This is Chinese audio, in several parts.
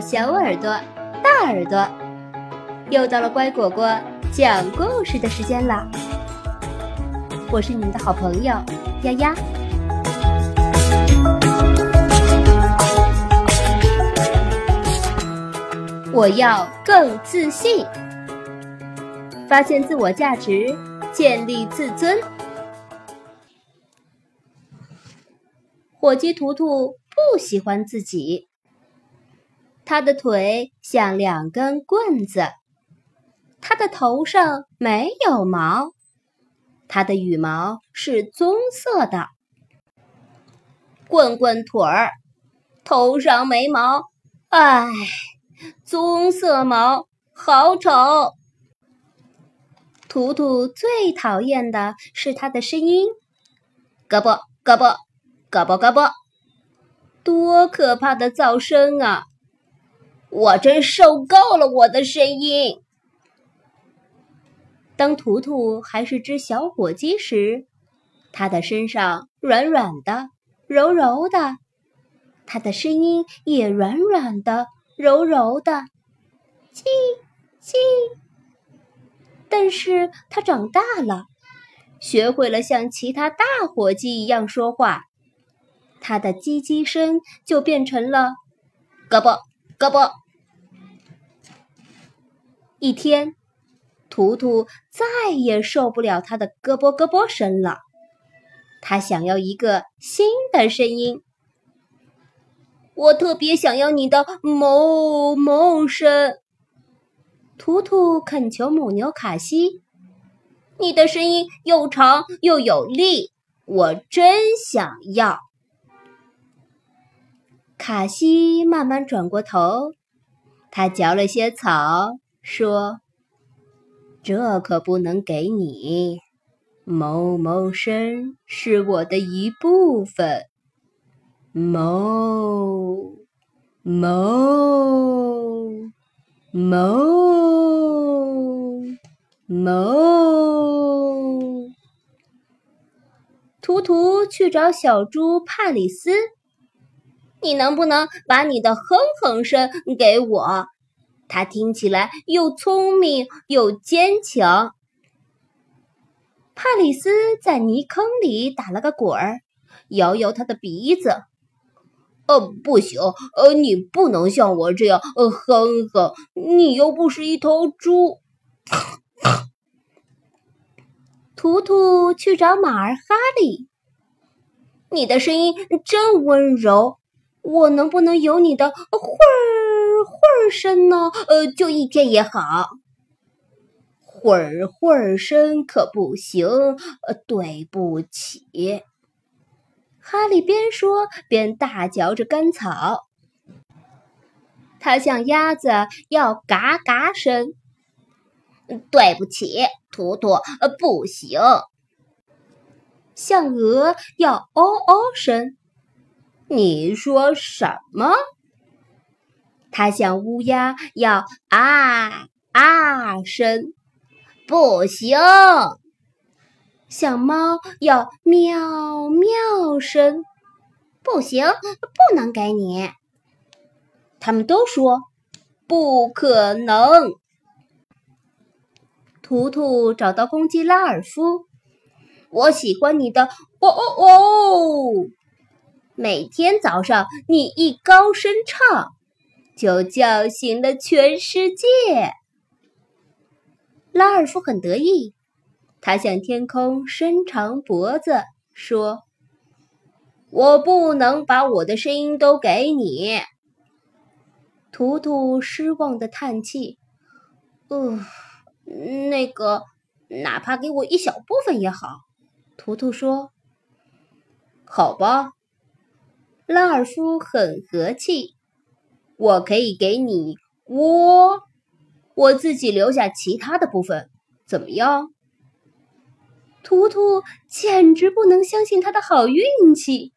小耳朵、大耳朵，又到了乖果果讲故事的时间啦！我是你们的好朋友丫丫。我要更自信，发现自我价值，建立自尊。火鸡图图不喜欢自己。他的腿像两根棍子，他的头上没有毛，他的羽毛是棕色的。棍棍腿儿，头上没毛，唉，棕色毛好丑。图图最讨厌的是他的声音，咯啵咯啵咯啵咯啵，多可怕的噪声啊！我真受够了我的声音。当图图还是只小火鸡时，它的身上软软的、柔柔的，它的声音也软软的、柔柔的，叽叽。但是它长大了，学会了像其他大火鸡一样说话，它的叽叽声就变成了咯啵。胳膊！一天，图图再也受不了他的咯啵咯啵声了。他想要一个新的声音。我特别想要你的哞哞声。图图恳求母牛卡西：“你的声音又长又有力，我真想要。”卡西慢慢转过头，他嚼了些草，说：“这可不能给你。某某身是我的一部分。某某某某。”图图去找小猪帕里斯。你能不能把你的哼哼声给我？它听起来又聪明又坚强。帕里斯在泥坑里打了个滚儿，摇摇他的鼻子。呃，不行，呃，你不能像我这样呃哼哼，你又不是一头猪。图图去找马儿哈利，你的声音真温柔。我能不能有你的会儿会儿声呢？呃，就一天也好。会儿会儿声可不行。呃，对不起。哈利边说边大嚼着干草。他像鸭子要嘎嘎声。对不起，图图，呃，不行。像鹅要哦哦声。你说什么？它向乌鸦要啊啊声，不行；小猫要喵喵声，不行，不能给你。他们都说不可能。图图找到公鸡拉尔夫，我喜欢你的哦哦哦。每天早上，你一高声唱，就叫醒了全世界。拉尔夫很得意，他向天空伸长脖子说：“我不能把我的声音都给你。”图图失望的叹气：“呃，那个，哪怕给我一小部分也好。”图图说：“好吧。”拉尔夫很和气，我可以给你窝，我自己留下其他的部分，怎么样？图图简直不能相信他的好运气，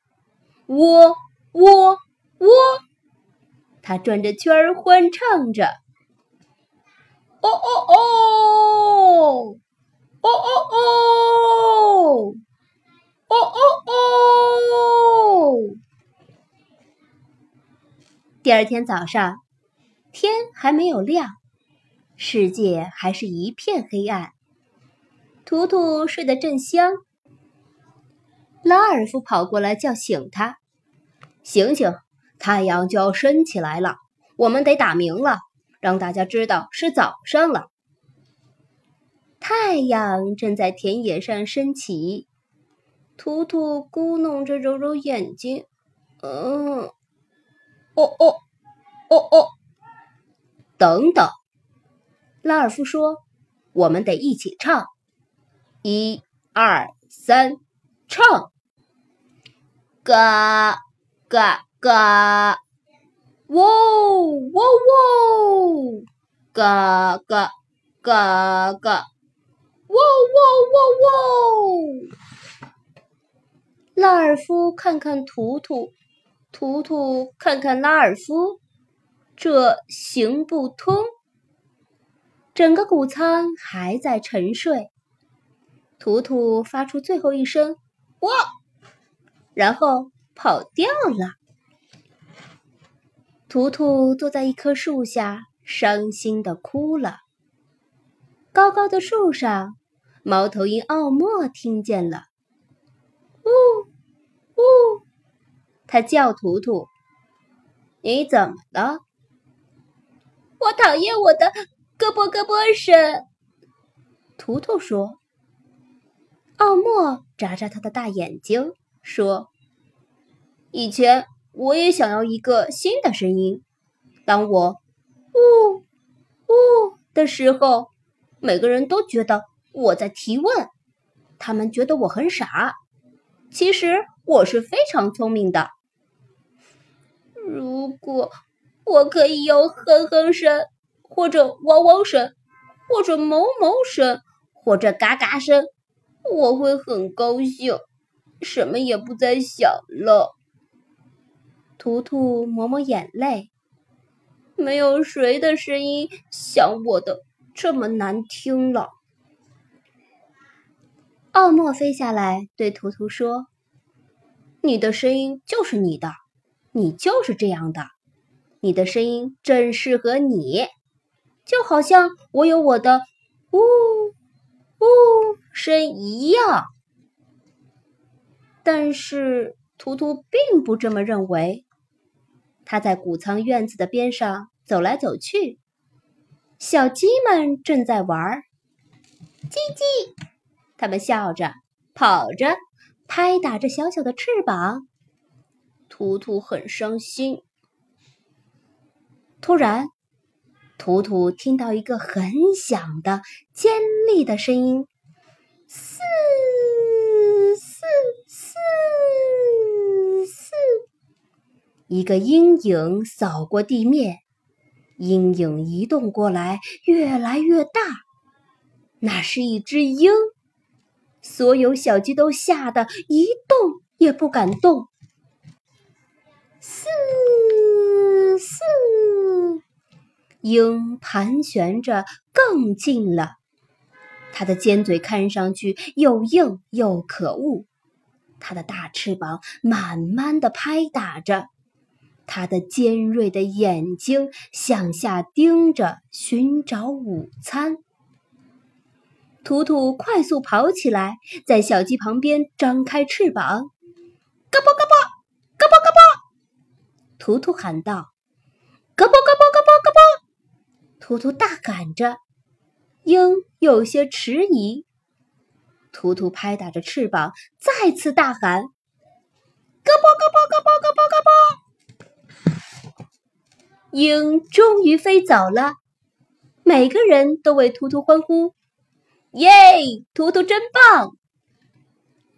窝窝窝，他转着圈儿欢唱着，哦哦哦，哦哦哦，哦哦哦。第二天早上，天还没有亮，世界还是一片黑暗。图图睡得正香，拉尔夫跑过来叫醒他：“醒醒，太阳就要升起来了，我们得打鸣了，让大家知道是早上了。”太阳正在田野上升起，图图咕哝着揉揉眼睛：“嗯，哦哦，哦哦。”等等，拉尔夫说：“我们得一起唱，一、二、三，唱！嘎嘎嘎，喔喔喔，嘎嘎嘎嘎，喔喔喔喔。”拉尔夫看看图图，图图看看拉尔夫。这行不通。整个谷仓还在沉睡。图图发出最后一声“哇”，然后跑掉了。图图坐在一棵树下，伤心的哭了。高高的树上，猫头鹰奥莫听见了，“呜呜”，他叫图图：“你怎么了？”我讨厌我的咯啵咯啵声，图图说。奥莫眨眨他的大眼睛，说：“以前我也想要一个新的声音。当我呜呜的时候，每个人都觉得我在提问，他们觉得我很傻。其实我是非常聪明的。如果……”我可以有哼哼声，或者汪汪声，或者哞哞声，或者嘎嘎声，我会很高兴，什么也不再想了。图图抹抹眼泪，没有谁的声音像我的这么难听了。奥莫飞下来对图图说：“你的声音就是你的，你就是这样的。”你的声音正适合你，就好像我有我的“呜呜”声一样。但是图图并不这么认为。他在谷仓院子的边上走来走去，小鸡们正在玩，叽叽，它们笑着、跑着、拍打着小小的翅膀。图图很伤心。突然，图图听到一个很响的、尖利的声音：“嘶嘶嘶嘶！”一个阴影扫过地面，阴影移动过来，越来越大。那是一只鹰，所有小鸡都吓得一动也不敢动。鹰盘旋着更近了，它的尖嘴看上去又硬又可恶，它的大翅膀慢慢的拍打着，它的尖锐的眼睛向下盯着寻找午餐。图图快速跑起来，在小鸡旁边张开翅膀，嘎巴嘎巴，嘎巴嘎巴，图图喊道：“嘎巴嘎巴。”图图大赶着，鹰有些迟疑。图图拍打着翅膀，再次大喊：“咯嘣咯嘣咯嘣咯嘣咯嘣！”鹰终于飞走了，每个人都为图图欢呼：“耶，图图真棒！”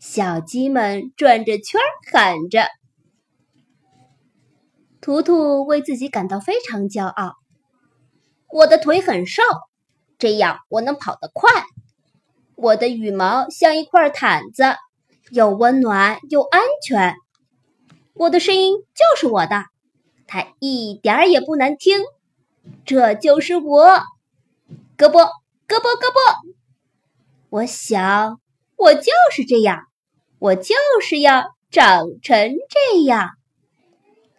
小鸡们转着圈喊着。图图为自己感到非常骄傲。我的腿很瘦，这样我能跑得快。我的羽毛像一块毯子，又温暖又安全。我的声音就是我的，它一点儿也不难听。这就是我，咯啵咯啵咯啵。我想，我就是这样，我就是要长成这样。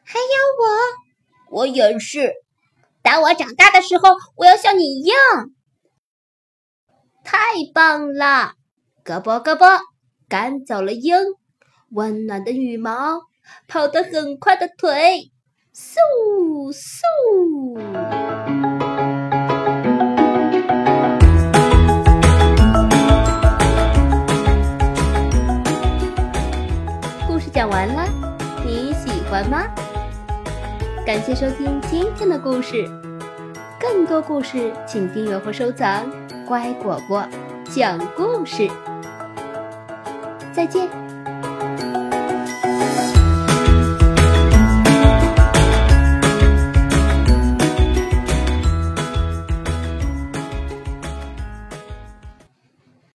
还有我，我也是。等我长大的时候，我要像你一样。太棒了！咯啵咯啵，赶走了鹰。温暖的羽毛，跑得很快的腿，嗖嗖。故事讲完了，你喜欢吗？感谢收听今天的故事，更多故事请订阅或收藏。乖果果讲故事，再见。